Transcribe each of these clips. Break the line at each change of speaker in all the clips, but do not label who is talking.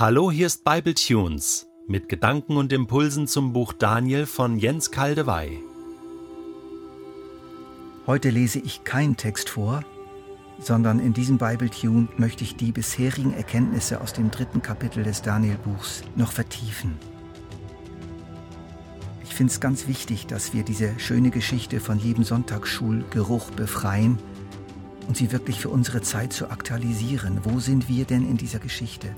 Hallo, hier ist Bible Tunes mit Gedanken und Impulsen zum Buch Daniel von Jens Kaldewey.
Heute lese ich keinen Text vor, sondern in diesem Bible Tune möchte ich die bisherigen Erkenntnisse aus dem dritten Kapitel des Daniel-Buchs noch vertiefen. Ich finde es ganz wichtig, dass wir diese schöne Geschichte von jedem Sonntagsschulgeruch befreien und sie wirklich für unsere Zeit zu aktualisieren. Wo sind wir denn in dieser Geschichte?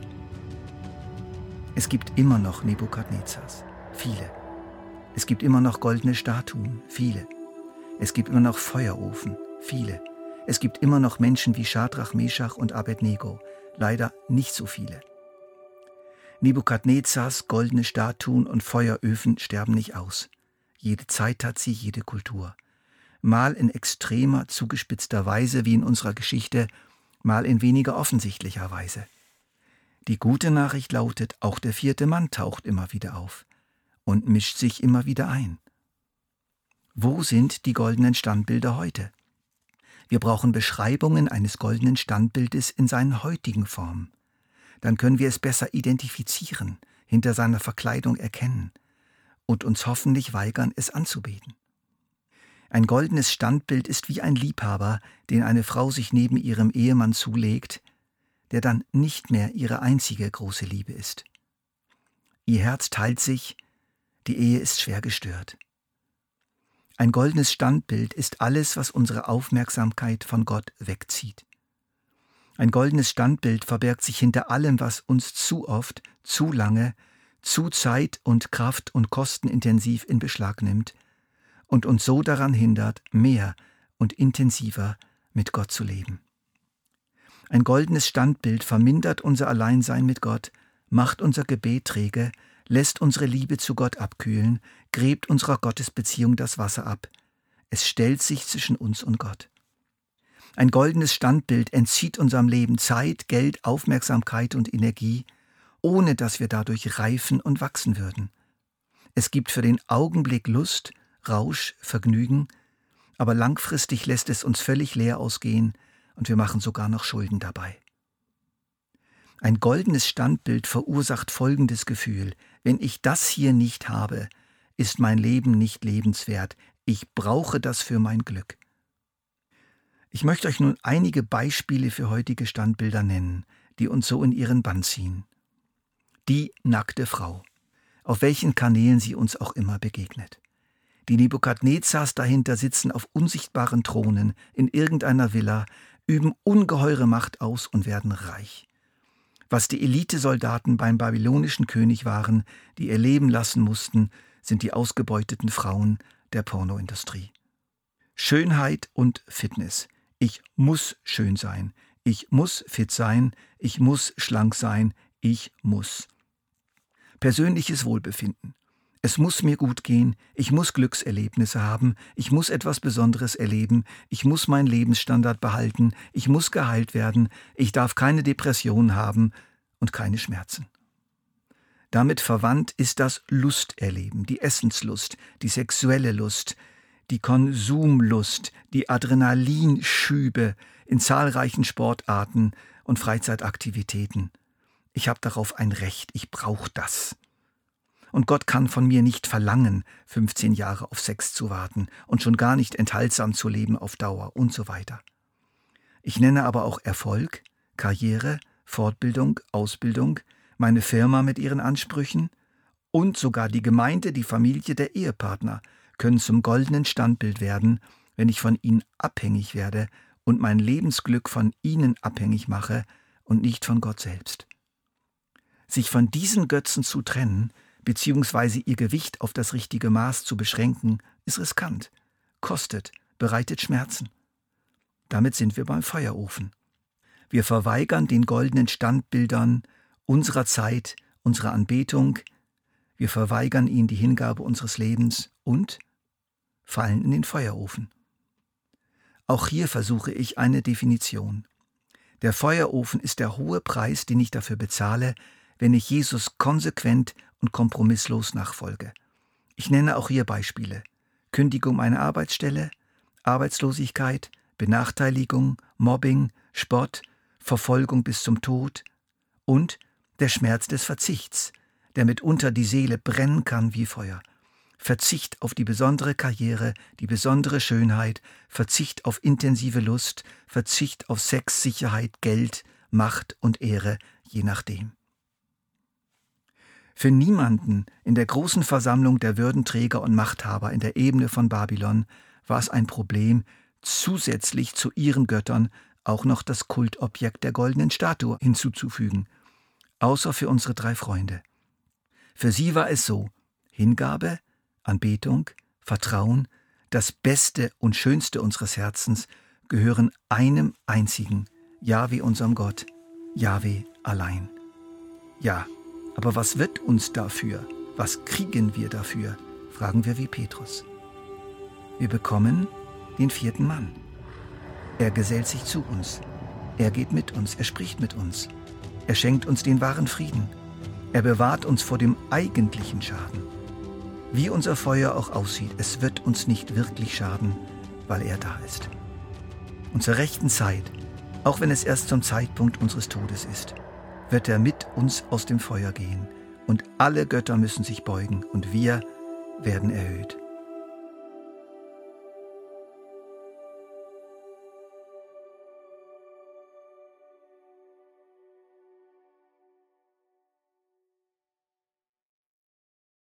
Es gibt immer noch Nebukadnezars, viele. Es gibt immer noch goldene Statuen, viele. Es gibt immer noch Feuerofen, viele. Es gibt immer noch Menschen wie Schadrach, Meshach und Abednego, leider nicht so viele. Nebukadnezars goldene Statuen und Feueröfen sterben nicht aus. Jede Zeit hat sie, jede Kultur mal in extremer, zugespitzter Weise wie in unserer Geschichte, mal in weniger offensichtlicher Weise. Die gute Nachricht lautet, auch der vierte Mann taucht immer wieder auf und mischt sich immer wieder ein. Wo sind die goldenen Standbilder heute? Wir brauchen Beschreibungen eines goldenen Standbildes in seinen heutigen Formen. Dann können wir es besser identifizieren, hinter seiner Verkleidung erkennen und uns hoffentlich weigern, es anzubeten. Ein goldenes Standbild ist wie ein Liebhaber, den eine Frau sich neben ihrem Ehemann zulegt, der dann nicht mehr ihre einzige große Liebe ist. Ihr Herz teilt sich, die Ehe ist schwer gestört. Ein goldenes Standbild ist alles, was unsere Aufmerksamkeit von Gott wegzieht. Ein goldenes Standbild verbergt sich hinter allem, was uns zu oft, zu lange, zu zeit- und kraft- und kostenintensiv in Beschlag nimmt – und uns so daran hindert, mehr und intensiver mit Gott zu leben. Ein goldenes Standbild vermindert unser Alleinsein mit Gott, macht unser Gebet träge, lässt unsere Liebe zu Gott abkühlen, gräbt unserer Gottesbeziehung das Wasser ab. Es stellt sich zwischen uns und Gott. Ein goldenes Standbild entzieht unserem Leben Zeit, Geld, Aufmerksamkeit und Energie, ohne dass wir dadurch reifen und wachsen würden. Es gibt für den Augenblick Lust, Rausch, Vergnügen, aber langfristig lässt es uns völlig leer ausgehen und wir machen sogar noch Schulden dabei. Ein goldenes Standbild verursacht folgendes Gefühl, wenn ich das hier nicht habe, ist mein Leben nicht lebenswert, ich brauche das für mein Glück. Ich möchte euch nun einige Beispiele für heutige Standbilder nennen, die uns so in ihren Bann ziehen. Die nackte Frau, auf welchen Kanälen sie uns auch immer begegnet. Die Nebukadnezars dahinter sitzen auf unsichtbaren Thronen in irgendeiner Villa, üben ungeheure Macht aus und werden reich. Was die Elitesoldaten beim babylonischen König waren, die ihr Leben lassen mussten, sind die ausgebeuteten Frauen der Pornoindustrie. Schönheit und Fitness. Ich muss schön sein. Ich muss fit sein. Ich muss schlank sein. Ich muss. Persönliches Wohlbefinden. Es muss mir gut gehen, ich muss Glückserlebnisse haben, ich muss etwas Besonderes erleben, ich muss meinen Lebensstandard behalten, ich muss geheilt werden, ich darf keine Depression haben und keine Schmerzen. Damit verwandt ist das Lusterleben, die Essenslust, die sexuelle Lust, die Konsumlust, die Adrenalinschübe in zahlreichen Sportarten und Freizeitaktivitäten. Ich habe darauf ein Recht, ich brauche das. Und Gott kann von mir nicht verlangen, 15 Jahre auf Sex zu warten und schon gar nicht enthaltsam zu leben auf Dauer und so weiter. Ich nenne aber auch Erfolg, Karriere, Fortbildung, Ausbildung, meine Firma mit ihren Ansprüchen und sogar die Gemeinde, die Familie, der Ehepartner können zum goldenen Standbild werden, wenn ich von ihnen abhängig werde und mein Lebensglück von ihnen abhängig mache und nicht von Gott selbst. Sich von diesen Götzen zu trennen, beziehungsweise ihr Gewicht auf das richtige Maß zu beschränken, ist riskant, kostet, bereitet Schmerzen. Damit sind wir beim Feuerofen. Wir verweigern den goldenen Standbildern unserer Zeit, unserer Anbetung, wir verweigern ihnen die Hingabe unseres Lebens und fallen in den Feuerofen. Auch hier versuche ich eine Definition. Der Feuerofen ist der hohe Preis, den ich dafür bezahle, wenn ich Jesus konsequent und kompromisslos nachfolge. Ich nenne auch hier Beispiele. Kündigung einer Arbeitsstelle, Arbeitslosigkeit, Benachteiligung, Mobbing, Spott, Verfolgung bis zum Tod und Der Schmerz des Verzichts, der mitunter die Seele brennen kann wie Feuer. Verzicht auf die besondere Karriere, die besondere Schönheit, Verzicht auf intensive Lust, Verzicht auf Sex, Sicherheit, Geld, Macht und Ehre, je nachdem. Für niemanden in der großen Versammlung der Würdenträger und Machthaber in der Ebene von Babylon war es ein Problem, zusätzlich zu ihren Göttern auch noch das Kultobjekt der goldenen Statue hinzuzufügen, außer für unsere drei Freunde. Für sie war es so Hingabe, Anbetung, Vertrauen, das Beste und Schönste unseres Herzens gehören einem einzigen, Jahwe unserem Gott, Jahwe allein. Ja, aber was wird uns dafür? Was kriegen wir dafür? fragen wir wie Petrus. Wir bekommen den vierten Mann. Er gesellt sich zu uns. Er geht mit uns, er spricht mit uns. Er schenkt uns den wahren Frieden. Er bewahrt uns vor dem eigentlichen Schaden. Wie unser Feuer auch aussieht, es wird uns nicht wirklich schaden, weil er da ist. Und zur rechten Zeit, auch wenn es erst zum Zeitpunkt unseres Todes ist, wird er mit uns aus dem Feuer gehen, und alle Götter müssen sich beugen, und wir werden erhöht.